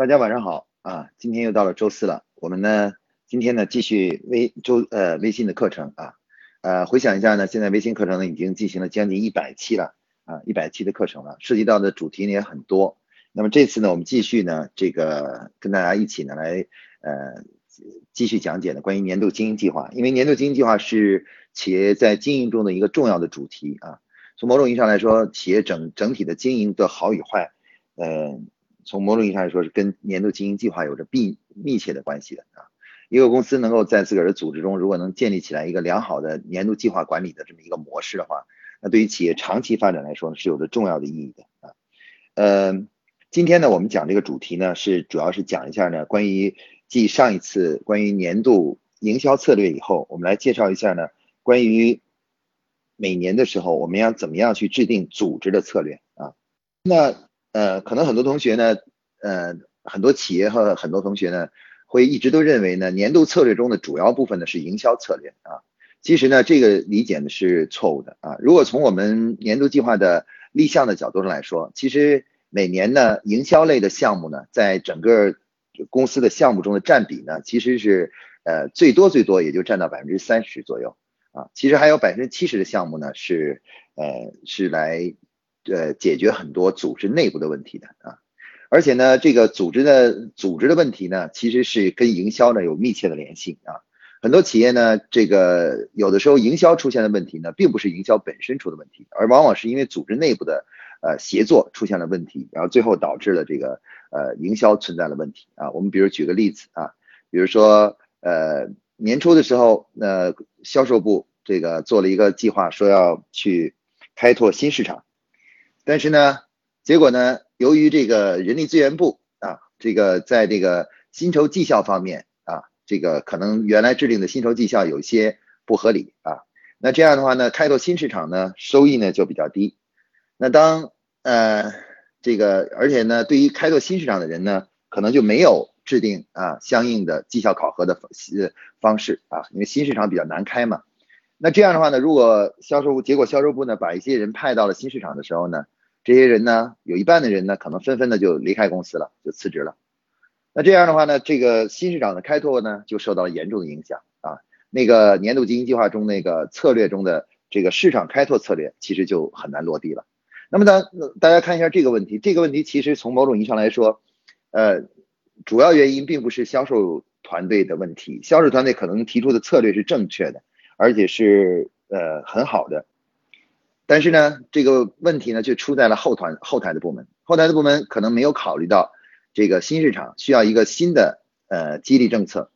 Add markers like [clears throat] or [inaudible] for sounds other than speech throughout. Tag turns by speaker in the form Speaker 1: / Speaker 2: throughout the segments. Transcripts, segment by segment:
Speaker 1: 大家晚上好啊！今天又到了周四了，我们呢今天呢继续微周呃微信的课程啊，呃回想一下呢，现在微信课程呢已经进行了将近一百期了啊，一百期的课程了，涉及到的主题呢也很多。那么这次呢，我们继续呢这个跟大家一起呢来呃继续讲解呢关于年度经营计划，因为年度经营计划是企业在经营中的一个重要的主题啊。从某种意义上来说，企业整整体的经营的好与坏，嗯。从某种意义上来说，是跟年度经营计划有着密密切的关系的啊。一个公司能够在自个儿的组织中，如果能建立起来一个良好的年度计划管理的这么一个模式的话，那对于企业长期发展来说是有着重要的意义的啊。呃，今天呢，我们讲这个主题呢，是主要是讲一下呢，关于继上一次关于年度营销策略以后，我们来介绍一下呢，关于每年的时候我们要怎么样去制定组织的策略啊。那呃，可能很多同学呢，呃，很多企业和很多同学呢，会一直都认为呢，年度策略中的主要部分呢是营销策略啊。其实呢，这个理解呢是错误的啊。如果从我们年度计划的立项的角度上来说，其实每年呢，营销类的项目呢，在整个公司的项目中的占比呢，其实是呃最多最多也就占到百分之三十左右啊。其实还有百分之七十的项目呢，是呃是来。呃，解决很多组织内部的问题的啊，而且呢，这个组织的组织的问题呢，其实是跟营销呢有密切的联系啊。很多企业呢，这个有的时候营销出现的问题呢，并不是营销本身出的问题，而往往是因为组织内部的呃协作出现了问题，然后最后导致了这个呃营销存在了问题啊。我们比如举个例子啊，比如说呃年初的时候，呃销售部这个做了一个计划，说要去开拓新市场。但是呢，结果呢，由于这个人力资源部啊，这个在这个薪酬绩效方面啊，这个可能原来制定的薪酬绩效有些不合理啊，那这样的话呢，开拓新市场呢，收益呢就比较低。那当呃这个，而且呢，对于开拓新市场的人呢，可能就没有制定啊相应的绩效考核的方方式啊，因为新市场比较难开嘛。那这样的话呢，如果销售部结果销售部呢把一些人派到了新市场的时候呢？这些人呢，有一半的人呢，可能纷纷的就离开公司了，就辞职了。那这样的话呢，这个新市场的开拓呢，就受到了严重的影响啊。那个年度经营计划中那个策略中的这个市场开拓策略，其实就很难落地了。那么，大大家看一下这个问题，这个问题其实从某种意义上来说，呃，主要原因并不是销售团队的问题，销售团队可能提出的策略是正确的，而且是呃很好的。但是呢，这个问题呢，就出在了后团后台的部门，后台的部门可能没有考虑到这个新市场需要一个新的呃激励政策，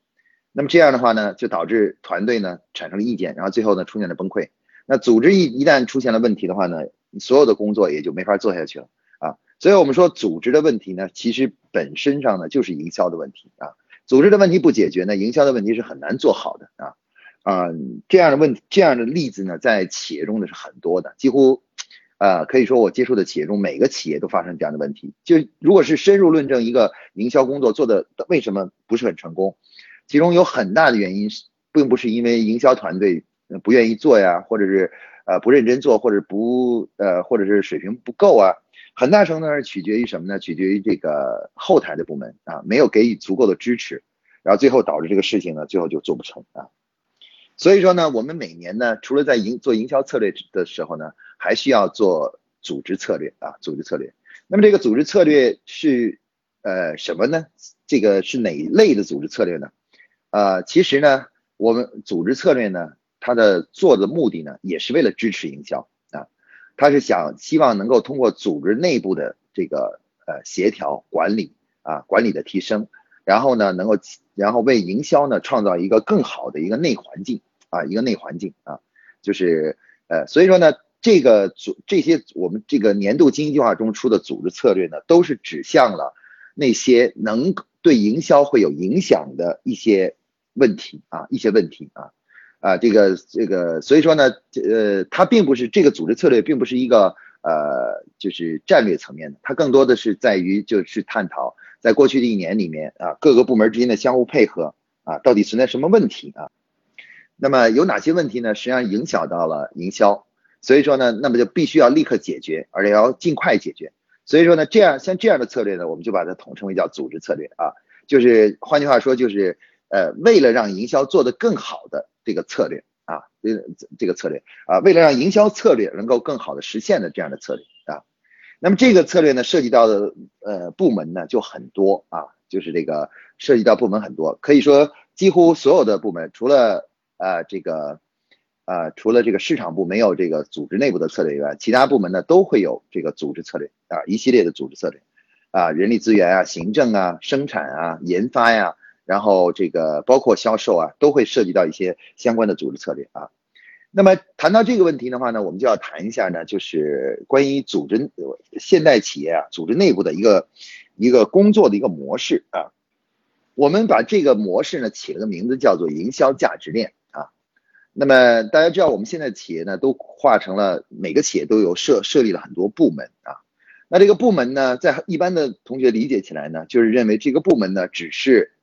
Speaker 1: 那么这样的话呢，就导致团队呢产生了意见，然后最后呢出现了崩溃。那组织一一旦出现了问题的话呢，所有的工作也就没法做下去了啊。所以我们说组织的问题呢，其实本身上呢就是营销的问题啊。组织的问题不解决呢，营销的问题是很难做好的啊。啊，这样的问题，这样的例子呢，在企业中呢是很多的，几乎，呃，可以说我接触的企业中，每个企业都发生这样的问题。就如果是深入论证一个营销工作做的为什么不是很成功，其中有很大的原因是，并不是因为营销团队不愿意做呀，或者是呃不认真做，或者不呃或者是水平不够啊，很大程度上是取决于什么呢？取决于这个后台的部门啊，没有给予足够的支持，然后最后导致这个事情呢，最后就做不成啊。所以说呢，我们每年呢，除了在营做营销策略的时候呢，还需要做组织策略啊，组织策略。那么这个组织策略是呃什么呢？这个是哪一类的组织策略呢？呃，其实呢，我们组织策略呢，它的做的目的呢，也是为了支持营销啊，它是想希望能够通过组织内部的这个呃协调管理啊，管理的提升。然后呢，能够然后为营销呢创造一个更好的一个内环境啊，一个内环境啊，就是呃，所以说呢，这个组这些我们这个年度经营计划中出的组织策略呢，都是指向了那些能对营销会有影响的一些问题啊，一些问题啊。啊，这个这个，所以说呢，呃，它并不是这个组织策略，并不是一个呃，就是战略层面的，它更多的是在于就是探讨。在过去的一年里面啊，各个部门之间的相互配合啊，到底存在什么问题啊？那么有哪些问题呢？实际上影响到了营销，所以说呢，那么就必须要立刻解决，而且要尽快解决。所以说呢，这样像这样的策略呢，我们就把它统称为叫组织策略啊，就是换句话说，就是呃，为了让营销做得更好的这个策略啊，这这个策略啊，为了让营销策略能够更好的实现的这样的策略啊，那么这个策略呢，涉及到的呃部门呢就很多啊，就是这个涉及到部门很多，可以说几乎所有的部门，除了呃这个。啊，除了这个市场部没有这个组织内部的策略以外，其他部门呢都会有这个组织策略啊，一系列的组织策略啊，人力资源啊、行政啊、生产啊、研发呀，然后这个包括销售啊，都会涉及到一些相关的组织策略啊。那么谈到这个问题的话呢，我们就要谈一下呢，就是关于组织现代企业啊，组织内部的一个一个工作的一个模式啊。我们把这个模式呢起了个名字，叫做营销价值链啊。那么大家知道，我们现在企业呢都化成了每个企业都有设设立了很多部门啊。那这个部门呢，在一般的同学理解起来呢，就是认为这个部门呢只是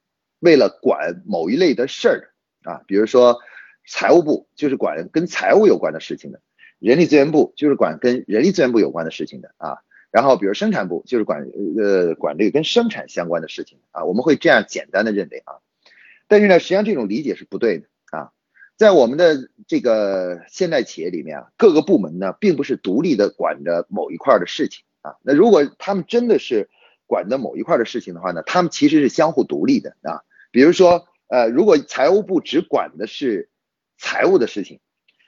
Speaker 1: 为了管某一类的事儿啊，比如说财务部就是管跟财务有关的事情的，人力资源部就是管跟人力资源部有关的事情的啊。然后比如生产部就是管呃管这个跟生产相关的事情啊。我们会这样简单的认为啊，但是呢，实际上这种理解是不对的啊。在我们的这个现代企业里面啊，各个部门呢，并不是独立的管着某一块的事情啊。那如果他们真的是管的某一块的事情的话呢，他们其实是相互独立的啊。比如说，呃，如果财务部只管的是财务的事情，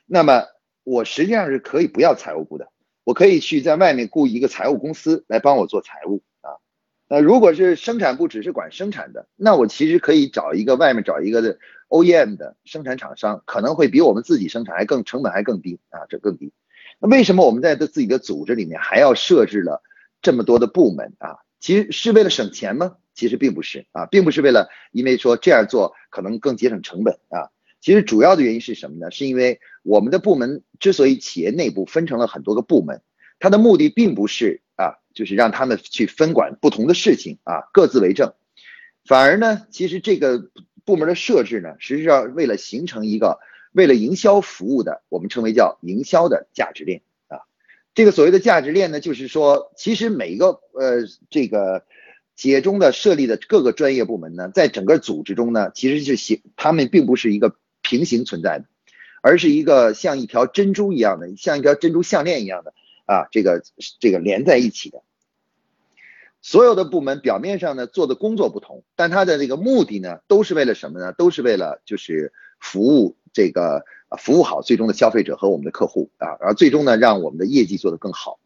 Speaker 1: 那么我实际上是可以不要财务部的，我可以去在外面雇一个财务公司来帮我做财务啊。那如果是生产部只是管生产的，那我其实可以找一个外面找一个的。OEM 的生产厂商可能会比我们自己生产还更成本还更低啊，这更低。那为什么我们在的自己的组织里面还要设置了这么多的部门啊？其实是为了省钱吗？其实并不是啊，并不是为了因为说这样做可能更节省成本啊。其实主要的原因是什么呢？是因为我们的部门之所以企业内部分成了很多个部门，它的目的并不是啊，就是让他们去分管不同的事情啊，各自为政，反而呢，其实这个。部门的设置呢，实际上为了形成一个为了营销服务的，我们称为叫营销的价值链啊。这个所谓的价值链呢，就是说，其实每一个呃这个企业中的设立的各个专业部门呢，在整个组织中呢，其实是形，他们并不是一个平行存在的，而是一个像一条珍珠一样的，像一条珍珠项链一样的啊，这个这个连在一起的。所有的部门表面上呢做的工作不同，但它的这个目的呢都是为了什么呢？都是为了就是服务这个服务好最终的消费者和我们的客户啊，然后最终呢让我们的业绩做得更好。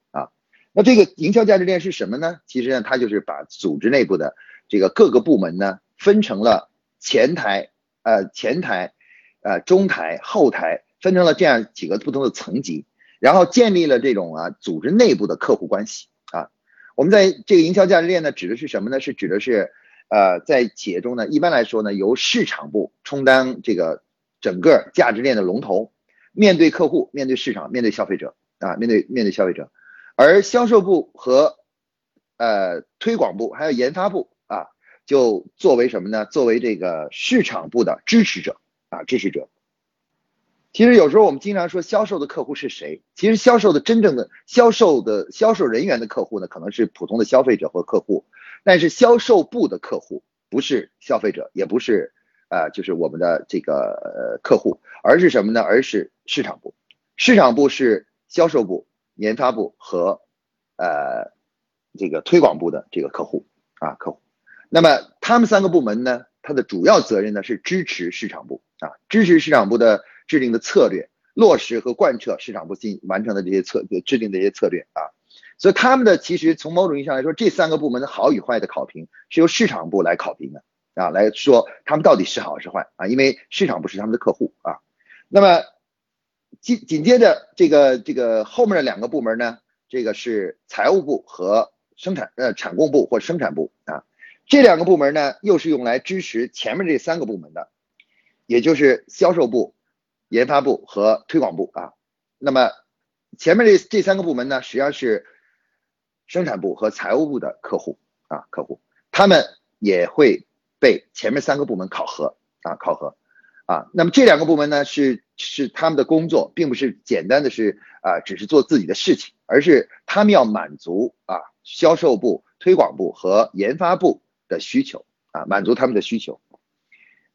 Speaker 1: 那这个营销价值链是什么呢？其实呢它就是把组织内部的这个各个部门呢分成了前台呃前台呃中台后台，分成了这样几个不同的层级，然后建立了这种啊组织内部的客户关系啊。我们在这个营销价值链呢，指的是什么呢？是指的是，呃，在企业中呢，一般来说呢，由市场部充当这个整个价值链的龙头，面对客户、面对市场、面对消费者啊，面对面对消费者，而销售部和呃推广部还有研发部啊，就作为什么呢？作为这个市场部的支持者啊，支持者。其实有时候我们经常说销售的客户是谁？其实销售的真正的销售的销售人员的客户呢，可能是普通的消费者或客户，但是销售部的客户不是消费者，也不是呃，就是我们的这个呃客户，而是什么呢？而是市场部。市场部是销售部、研发部和呃这个推广部的这个客户啊客户。那么他们三个部门呢，它的主要责任呢是支持市场部啊，支持市场部的。制定的策略，落实和贯彻市场部进完成的这些策制定的这些策略啊，所以他们的其实从某种意义上来说，这三个部门的好与坏的考评是由市场部来考评的啊，来说他们到底是好是坏啊，因为市场部是他们的客户啊。那么紧紧接着这个这个后面的两个部门呢，这个是财务部和生产呃产供部或生产部啊，这两个部门呢又是用来支持前面这三个部门的，也就是销售部。研发部和推广部啊，那么前面这这三个部门呢，实际上是生产部和财务部的客户啊，客户。他们也会被前面三个部门考核啊，考核。啊。那么这两个部门呢，是是他们的工作，并不是简单的是啊，只是做自己的事情，而是他们要满足啊，销售部、推广部和研发部的需求啊，满足他们的需求。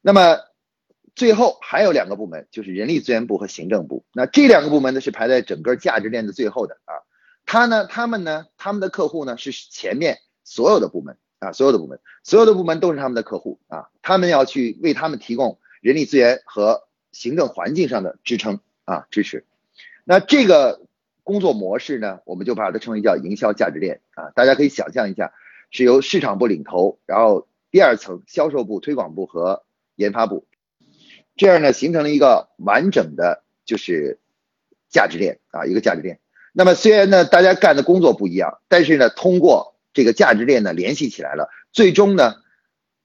Speaker 1: 那么最后还有两个部门，就是人力资源部和行政部。那这两个部门呢是排在整个价值链的最后的啊。他呢，他们呢，他们的客户呢是前面所有的部门啊，所有的部门，所有的部门都是他们的客户啊。他们要去为他们提供人力资源和行政环境上的支撑啊支持。那这个工作模式呢，我们就把它称为叫营销价值链啊。大家可以想象一下，是由市场部领头，然后第二层销售部、推广部和研发部。这样呢，形成了一个完整的，就是价值链啊，一个价值链。那么虽然呢，大家干的工作不一样，但是呢，通过这个价值链呢联系起来了，最终呢，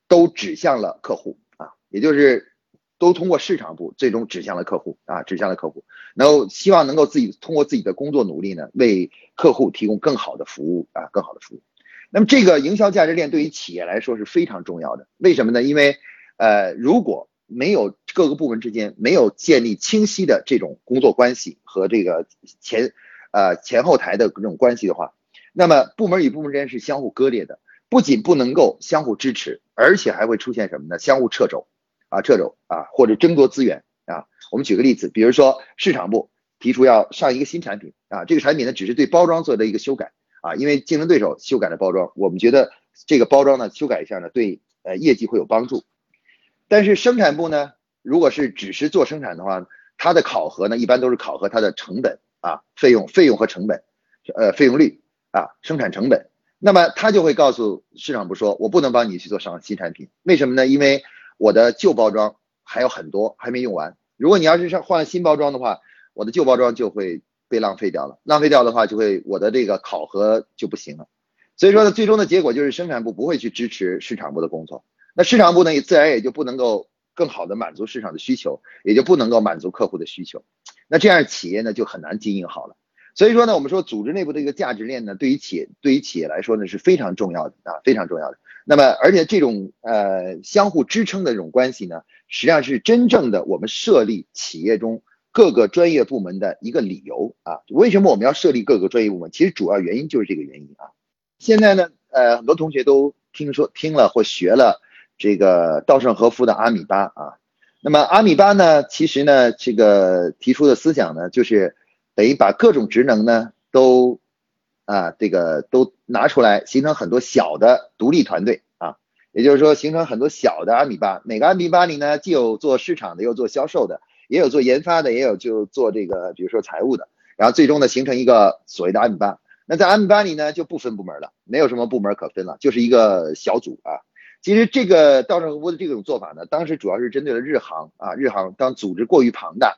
Speaker 1: 都指向了客户啊，也就是都通过市场部，最终指向了客户啊，指向了客户。然后希望能够自己通过自己的工作努力呢，为客户提供更好的服务啊，更好的服务。那么这个营销价值链对于企业来说是非常重要的，为什么呢？因为呃，如果没有各个部门之间没有建立清晰的这种工作关系和这个前呃前后台的这种关系的话，那么部门与部门之间是相互割裂的，不仅不能够相互支持，而且还会出现什么呢？相互掣肘啊，掣肘啊，或者争夺资源啊。我们举个例子，比如说市场部提出要上一个新产品啊，这个产品呢只是对包装做的一个修改啊，因为竞争对手修改了包装，我们觉得这个包装呢修改一下呢，对呃业绩会有帮助。但是生产部呢，如果是只是做生产的话，它的考核呢，一般都是考核它的成本啊，费用、费用和成本，呃，费用率啊，生产成本。那么他就会告诉市场部说，我不能帮你去做上新产品，为什么呢？因为我的旧包装还有很多还没用完。如果你要是上换新包装的话，我的旧包装就会被浪费掉了，浪费掉的话就会我的这个考核就不行了。所以说呢，最终的结果就是生产部不会去支持市场部的工作。那市场部呢，也自然也就不能够更好的满足市场的需求，也就不能够满足客户的需求。那这样企业呢就很难经营好了。所以说呢，我们说组织内部的一个价值链呢，对于企业对于企业来说呢是非常重要的啊，非常重要的。那么而且这种呃相互支撑的这种关系呢，实际上是真正的我们设立企业中各个专业部门的一个理由啊。为什么我们要设立各个专业部门？其实主要原因就是这个原因啊。现在呢，呃，很多同学都听说听了或学了。这个稻盛和夫的阿米巴啊，那么阿米巴呢，其实呢，这个提出的思想呢，就是等于把各种职能呢都啊，这个都拿出来，形成很多小的独立团队啊，也就是说，形成很多小的阿米巴。每个阿米巴里呢，既有做市场的，有做销售的，也有做研发的，也有就做这个，比如说财务的，然后最终呢，形成一个所谓的阿米巴。那在阿米巴里呢，就不分部门了，没有什么部门可分了，就是一个小组啊。其实这个稻盛和夫的这种做法呢，当时主要是针对了日航啊，日航当组织过于庞大，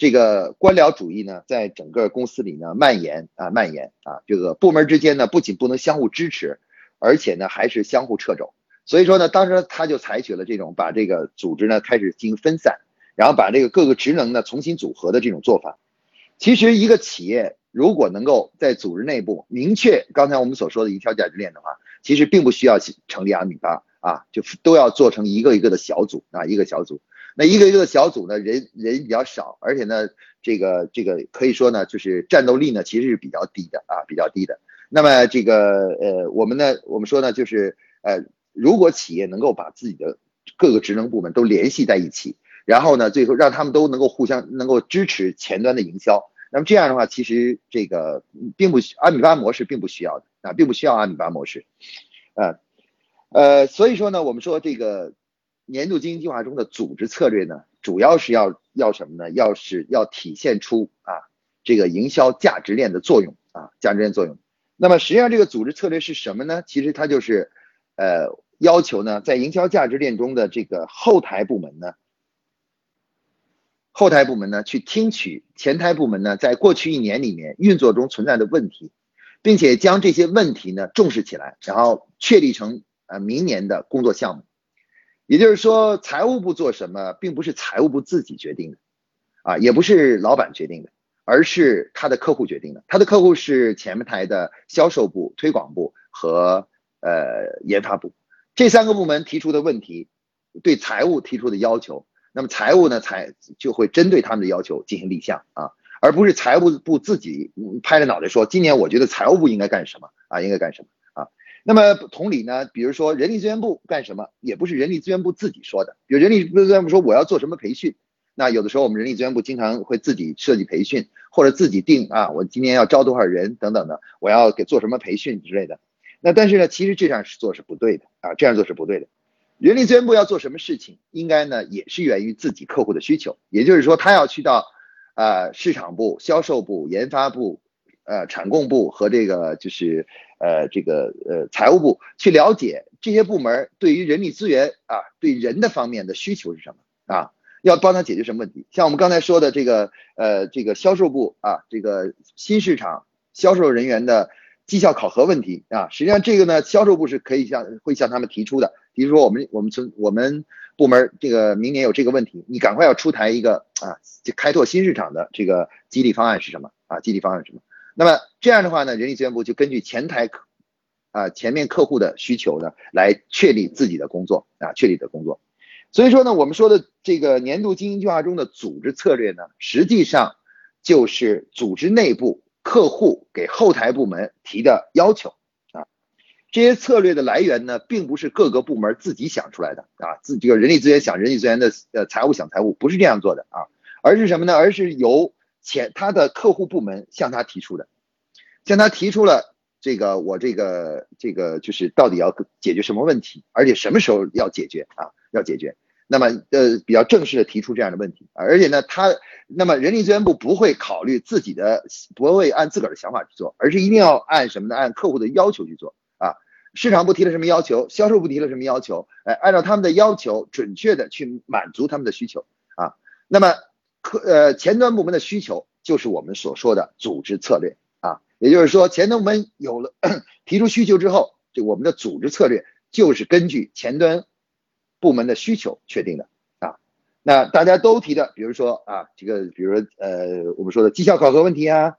Speaker 1: 这个官僚主义呢，在整个公司里呢蔓延啊蔓延啊，这个部门之间呢不仅不能相互支持，而且呢还是相互掣肘。所以说呢，当时他就采取了这种把这个组织呢开始进行分散，然后把这个各个职能呢重新组合的这种做法。其实一个企业如果能够在组织内部明确刚才我们所说的一条价值链的话，其实并不需要成立阿米巴。啊，就都要做成一个一个的小组啊，一个小组。那一个一个小组呢，人人比较少，而且呢，这个这个可以说呢，就是战斗力呢，其实是比较低的啊，比较低的。那么这个呃，我们呢，我们说呢，就是呃，如果企业能够把自己的各个职能部门都联系在一起，然后呢，最后让他们都能够互相能够支持前端的营销，那么这样的话，其实这个并不阿米巴模式并不需要的啊，并不需要阿米巴模式，啊。呃，所以说呢，我们说这个年度经营计划中的组织策略呢，主要是要要什么呢？要是要体现出啊这个营销价值链的作用啊，价值链作用。那么实际上这个组织策略是什么呢？其实它就是呃要求呢，在营销价值链中的这个后台部门呢，后台部门呢去听取前台部门呢在过去一年里面运作中存在的问题，并且将这些问题呢重视起来，然后确立成。呃，明年的工作项目，也就是说，财务部做什么，并不是财务部自己决定的，啊，也不是老板决定的，而是他的客户决定的。他的客户是前台的销售部、推广部和呃研发部这三个部门提出的问题，对财务提出的要求，那么财务呢，才就会针对他们的要求进行立项啊，而不是财务部自己拍着脑袋说，今年我觉得财务部应该干什么啊，应该干什么？那么同理呢，比如说人力资源部干什么，也不是人力资源部自己说的。比如人力资源部说我要做什么培训，那有的时候我们人力资源部经常会自己设计培训，或者自己定啊，我今年要招多少人等等的，我要给做什么培训之类的。那但是呢，其实这样是做是不对的啊，这样做是不对的。人力资源部要做什么事情，应该呢也是源于自己客户的需求，也就是说，他要去到呃市场部、销售部、研发部、呃产供部和这个就是呃这个呃财务部去了解这些部门对于人力资源啊对人的方面的需求是什么啊，要帮他解决什么问题。像我们刚才说的这个呃这个销售部啊，这个新市场销售人员的绩效考核问题啊，实际上这个呢销售部是可以向会向他们提出的。比如说，我们我们从我们部门这个明年有这个问题，你赶快要出台一个啊，开拓新市场的这个激励方案是什么啊？激励方案是什么？那么这样的话呢，人力资源部就根据前台啊前面客户的需求呢，来确立自己的工作啊，确立的工作。所以说呢，我们说的这个年度经营计划中的组织策略呢，实际上就是组织内部客户给后台部门提的要求啊。这些策略的来源呢，并不是各个部门自己想出来的啊，自这个人力资源想人力资源的，呃，财务想财务，不是这样做的啊，而是什么呢？而是由前他的客户部门向他提出的，向他提出了这个我这个这个就是到底要解决什么问题，而且什么时候要解决啊？要解决，那么呃比较正式的提出这样的问题，而且呢，他那么人力资源部不会考虑自己的，不会按自个儿的想法去做，而是一定要按什么呢？按客户的要求去做啊。市场部提了什么要求，销售部提了什么要求，哎，按照他们的要求，准确的去满足他们的需求啊。那么客呃前端部门的需求就是我们所说的组织策略，也就是说前端部门有了 [clears throat] 提出需求之后，就我们的组织策略就是根据前端部门的需求确定的啊。那大家都提的，比如说啊，这个比如呃我们说的绩效考核问题啊，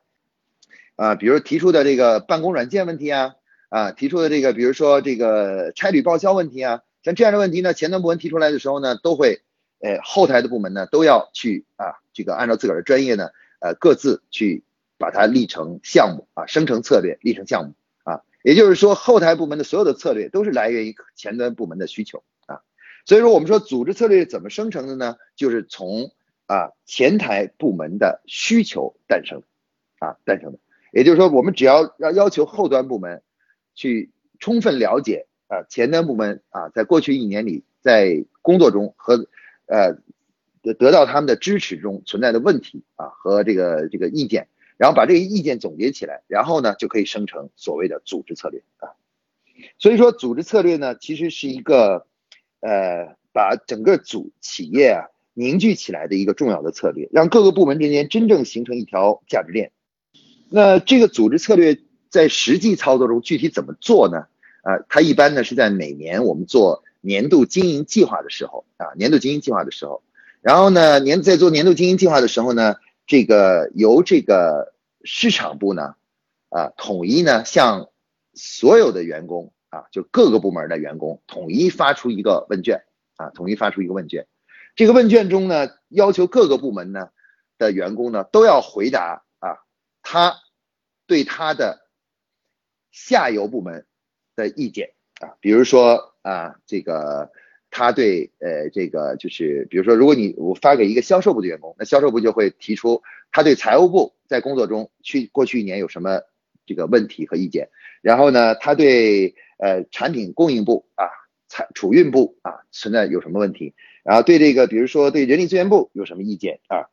Speaker 1: 啊，比如提出的这个办公软件问题啊。啊，提出的这个，比如说这个差旅报销问题啊，像这样的问题呢，前端部门提出来的时候呢，都会，呃，后台的部门呢都要去啊，这个按照自个儿的专业呢，呃，各自去把它立成项目啊，生成策略，立成项目啊，也就是说，后台部门的所有的策略都是来源于前端部门的需求啊，所以说我们说组织策略怎么生成的呢？就是从啊前台部门的需求诞生啊诞生的，也就是说，我们只要要要求后端部门。去充分了解啊前端部门啊在过去一年里在工作中和呃得得到他们的支持中存在的问题啊和这个这个意见，然后把这个意见总结起来，然后呢就可以生成所谓的组织策略啊。所以说组织策略呢其实是一个呃把整个组企业啊凝聚起来的一个重要的策略，让各个部门之间真正形成一条价值链。那这个组织策略。在实际操作中，具体怎么做呢？啊，它一般呢是在每年我们做年度经营计划的时候啊，年度经营计划的时候，然后呢年在做年度经营计划的时候呢，这个由这个市场部呢啊统一呢向所有的员工啊，就各个部门的员工统一发出一个问卷啊，统一发出一个问卷，这个问卷中呢要求各个部门呢的员工呢都要回答啊，他对他的。下游部门的意见啊，比如说啊，这个他对呃这个就是，比如说，如果你我发给一个销售部的员工，那销售部就会提出他对财务部在工作中去过去一年有什么这个问题和意见，然后呢，他对呃产品供应部啊、财储运部啊存在有什么问题，然后对这个比如说对人力资源部有什么意见啊，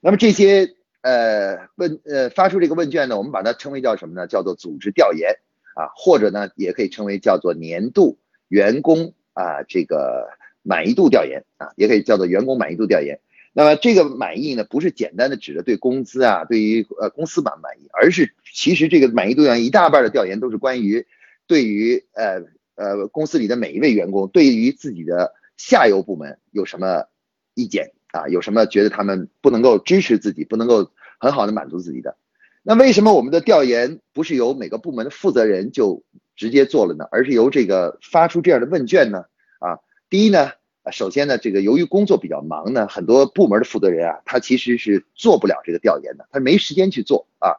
Speaker 1: 那么这些。呃，问呃发出这个问卷呢，我们把它称为叫什么呢？叫做组织调研啊，或者呢也可以称为叫做年度员工啊这个满意度调研啊，也可以叫做员工满意度调研。那么这个满意呢，不是简单的指的对工资啊，对于呃公司满不满意，而是其实这个满意度调研一大半的调研都是关于对于呃呃公司里的每一位员工，对于自己的下游部门有什么意见。啊，有什么觉得他们不能够支持自己，不能够很好的满足自己的？那为什么我们的调研不是由每个部门的负责人就直接做了呢？而是由这个发出这样的问卷呢？啊，第一呢，首先呢，这个由于工作比较忙呢，很多部门的负责人啊，他其实是做不了这个调研的，他没时间去做啊。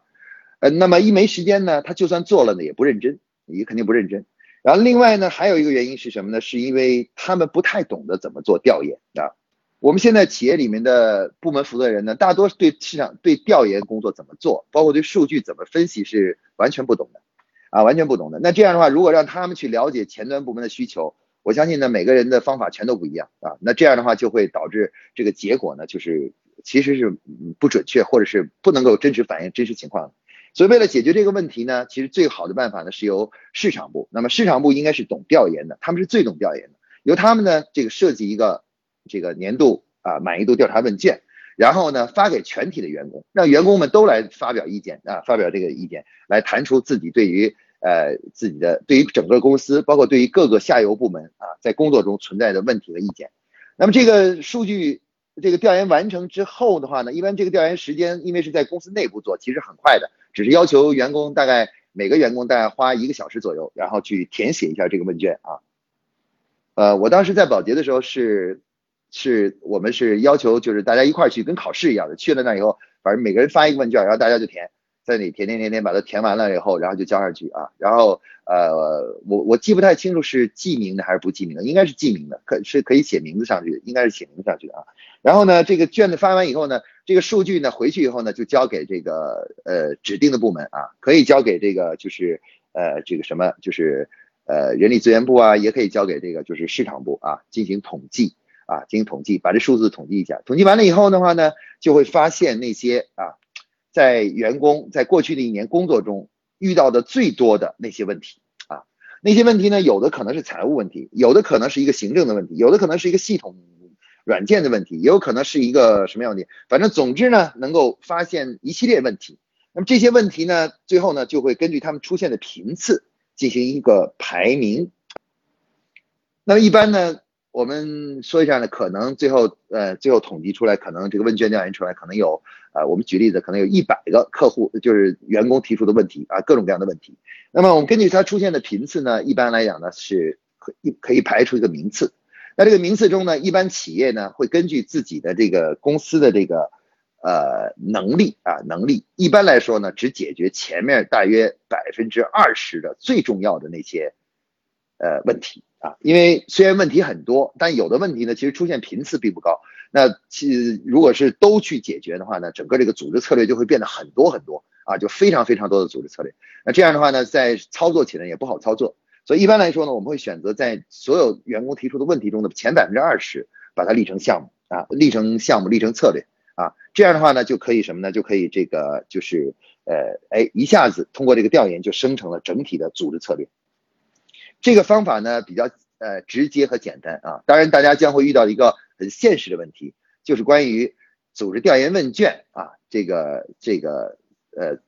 Speaker 1: 呃，那么一没时间呢，他就算做了呢，也不认真，也肯定不认真。然后另外呢，还有一个原因是什么呢？是因为他们不太懂得怎么做调研啊。我们现在企业里面的部门负责人呢，大多对市场对调研工作怎么做，包括对数据怎么分析是完全不懂的，啊，完全不懂的。那这样的话，如果让他们去了解前端部门的需求，我相信呢，每个人的方法全都不一样啊。那这样的话就会导致这个结果呢，就是其实是不准确，或者是不能够真实反映真实情况。所以为了解决这个问题呢，其实最好的办法呢是由市场部，那么市场部应该是懂调研的，他们是最懂调研的，由他们呢这个设计一个。这个年度啊满意度调查问卷，然后呢发给全体的员工，让员工们都来发表意见啊，发表这个意见，来谈出自己对于呃自己的对于整个公司，包括对于各个下游部门啊在工作中存在的问题和意见。那么这个数据这个调研完成之后的话呢，一般这个调研时间因为是在公司内部做，其实很快的，只是要求员工大概每个员工大概花一个小时左右，然后去填写一下这个问卷啊。呃，我当时在保洁的时候是。是我们是要求，就是大家一块儿去，跟考试一样的。去了那以后，反正每个人发一个问卷，然后大家就填，在那里填填填填，把它填完了以后，然后就交上去啊。然后呃，我我记不太清楚是记名的还是不记名的，应该是记名的，可是可以写名字上去，应该是写名字上去的啊。然后呢，这个卷子发完以后呢，这个数据呢回去以后呢，就交给这个呃指定的部门啊，可以交给这个就是呃这个什么就是呃人力资源部啊，也可以交给这个就是市场部啊进行统计。啊，进行统计，把这数字统计一下。统计完了以后的话呢，就会发现那些啊，在员工在过去的一年工作中遇到的最多的那些问题啊，那些问题呢，有的可能是财务问题，有的可能是一个行政的问题，有的可能是一个系统软件的问题，也有可能是一个什么样的？反正总之呢，能够发现一系列问题。那么这些问题呢，最后呢，就会根据他们出现的频次进行一个排名。那么一般呢？我们说一下呢，可能最后呃最后统计出来，可能这个问卷调研出来，可能有呃我们举例子，可能有一百个客户就是员工提出的问题啊，各种各样的问题。那么我们根据它出现的频次呢，一般来讲呢是可以可以排出一个名次。那这个名次中呢，一般企业呢会根据自己的这个公司的这个呃能力啊能力，一般来说呢只解决前面大约百分之二十的最重要的那些呃问题。啊，因为虽然问题很多，但有的问题呢，其实出现频次并不高。那其如果是都去解决的话呢，整个这个组织策略就会变得很多很多啊，就非常非常多的组织策略。那这样的话呢，在操作起来也不好操作。所以一般来说呢，我们会选择在所有员工提出的问题中的前百分之二十，把它立成项目啊，立成项目，立成策略啊。这样的话呢，就可以什么呢？就可以这个就是呃，哎，一下子通过这个调研就生成了整体的组织策略。这个方法呢比较呃直接和简单啊，当然大家将会遇到一个很现实的问题，就是关于组织调研问卷啊，这个这个呃，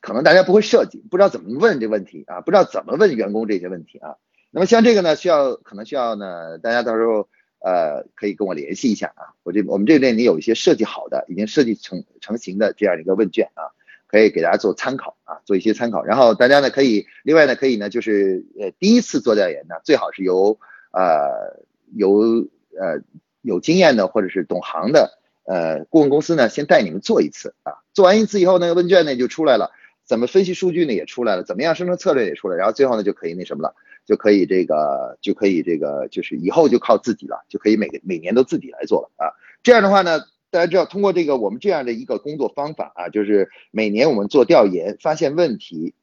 Speaker 1: 可能大家不会设计，不知道怎么问这问题啊，不知道怎么问员工这些问题啊。那么像这个呢，需要可能需要呢，大家到时候呃可以跟我联系一下啊，我这我们这边里有一些设计好的，已经设计成成型的这样一个问卷啊。可以给大家做参考啊，做一些参考。然后大家呢可以，另外呢可以呢就是呃第一次做调研呢，最好是由呃由呃有经验的或者是懂行的呃顾问公司呢先带你们做一次啊。做完一次以后，那个问卷呢就出来了，怎么分析数据呢也出来了，怎么样生成策略也出来，然后最后呢就可以那什么了，就可以这个就可以这个就是以后就靠自己了，就可以每个每年都自己来做了啊。这样的话呢。大家知道，通过这个我们这样的一个工作方法啊，就是每年我们做调研，发现问题，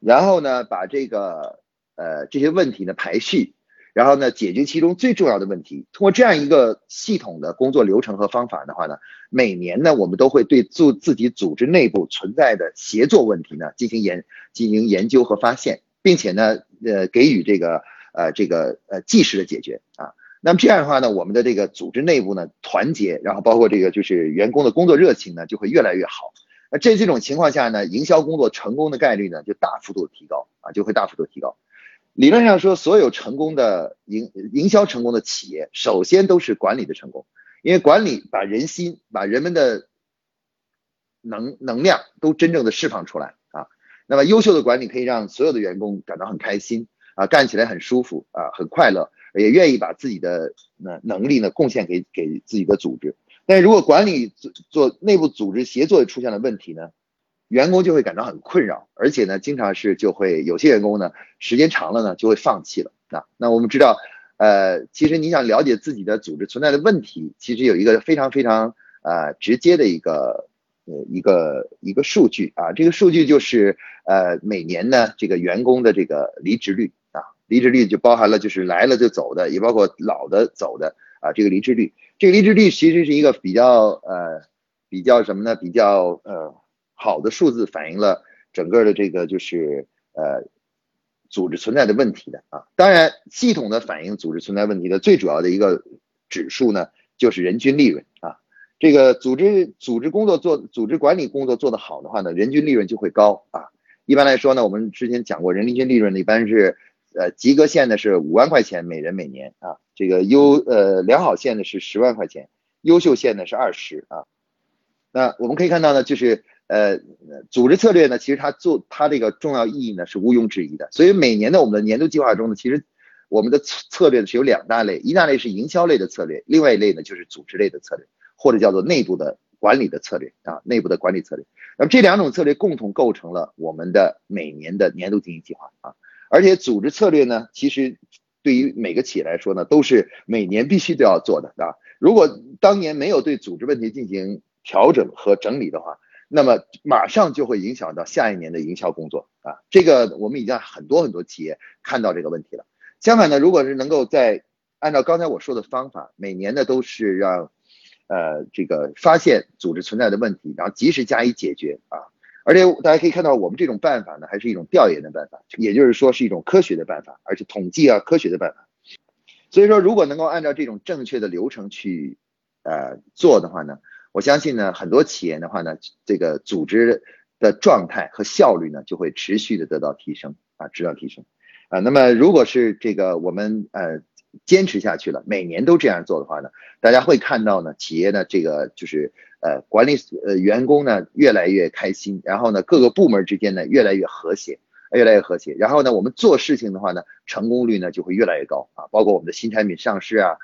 Speaker 1: 然后呢，把这个呃这些问题呢排序，然后呢解决其中最重要的问题。通过这样一个系统的工作流程和方法的话呢，每年呢我们都会对自自己组织内部存在的协作问题呢进行研进行研究和发现，并且呢呃给予这个呃这个呃即时的解决啊。那么这样的话呢，我们的这个组织内部呢团结，然后包括这个就是员工的工作热情呢就会越来越好。那这这种情况下呢，营销工作成功的概率呢就大幅度提高啊，就会大幅度提高。理论上说，所有成功的营营销成功的企业，首先都是管理的成功，因为管理把人心、把人们的能能量都真正的释放出来啊。那么优秀的管理可以让所有的员工感到很开心啊，干起来很舒服啊，很快乐。也愿意把自己的能能力呢贡献给给自己的组织，但如果管理做做内部组织协作出现了问题呢，员工就会感到很困扰，而且呢，经常是就会有些员工呢，时间长了呢，就会放弃了。啊。那我们知道，呃，其实你想了解自己的组织存在的问题，其实有一个非常非常呃直接的一个呃一个一个数据。啊，这个数据就是呃每年呢这个员工的这个离职率，离职率就包含了就是来了就走的，也包括老的走的啊，这个离职率，这个离职率其实是一个比较呃比较什么呢？比较呃。好的数字反映了整个的这个就是呃组织存在的问题的啊，当然系统的反映组织存在问题的最主要的一个指数呢就是人均利润啊，这个组织组织工作做组织管理工作做得好的话呢，人均利润就会高啊。一般来说呢，我们之前讲过，人均利润一般是呃及格线呢是五万块钱每人每年啊，这个优呃良好线呢是十万块钱，优秀线呢是二十啊。那我们可以看到呢，就是。呃，组织策略呢，其实它做它这个重要意义呢是毋庸置疑的。所以每年的我们的年度计划中呢，其实我们的策策略呢是有两大类，一大类是营销类的策略，另外一类呢就是组织类的策略，或者叫做内部的管理的策略啊，内部的管理策略。那么这两种策略共同构成了我们的每年的年度经营计划啊。而且组织策略呢，其实对于每个企业来说呢，都是每年必须都要做的啊。如果当年没有对组织问题进行调整和整理的话，那么马上就会影响到下一年的营销工作啊，这个我们已经很多很多企业看到这个问题了。相反呢，如果是能够在按照刚才我说的方法，每年呢都是让呃这个发现组织存在的问题，然后及时加以解决啊。而且大家可以看到，我们这种办法呢，还是一种调研的办法，也就是说是一种科学的办法，而且统计啊科学的办法。所以说，如果能够按照这种正确的流程去呃做的话呢？我相信呢，很多企业的话呢，这个组织的状态和效率呢，就会持续的得到提升啊，得到提升啊。那么，如果是这个我们呃坚持下去了，每年都这样做的话呢，大家会看到呢，企业的这个就是呃管理呃员工呢越来越开心，然后呢各个部门之间呢越来越和谐，越来越和谐。然后呢，我们做事情的话呢，成功率呢就会越来越高啊，包括我们的新产品上市啊。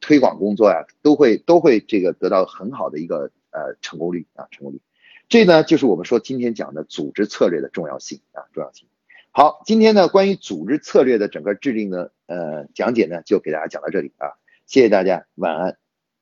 Speaker 1: 推广工作呀，都会都会这个得到很好的一个呃成功率啊，成功率。这呢就是我们说今天讲的组织策略的重要性啊，重要性。好，今天呢关于组织策略的整个制定的呃讲解呢，就给大家讲到这里啊，谢谢大家，晚安。